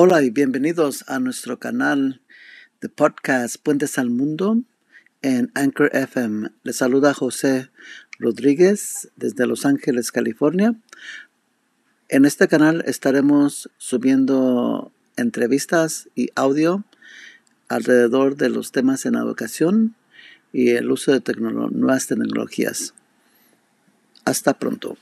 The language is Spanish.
Hola y bienvenidos a nuestro canal de podcast Puentes al Mundo en Anchor FM. Les saluda José Rodríguez desde Los Ángeles, California. En este canal estaremos subiendo entrevistas y audio alrededor de los temas en la educación y el uso de nuevas tecnologías. Hasta pronto.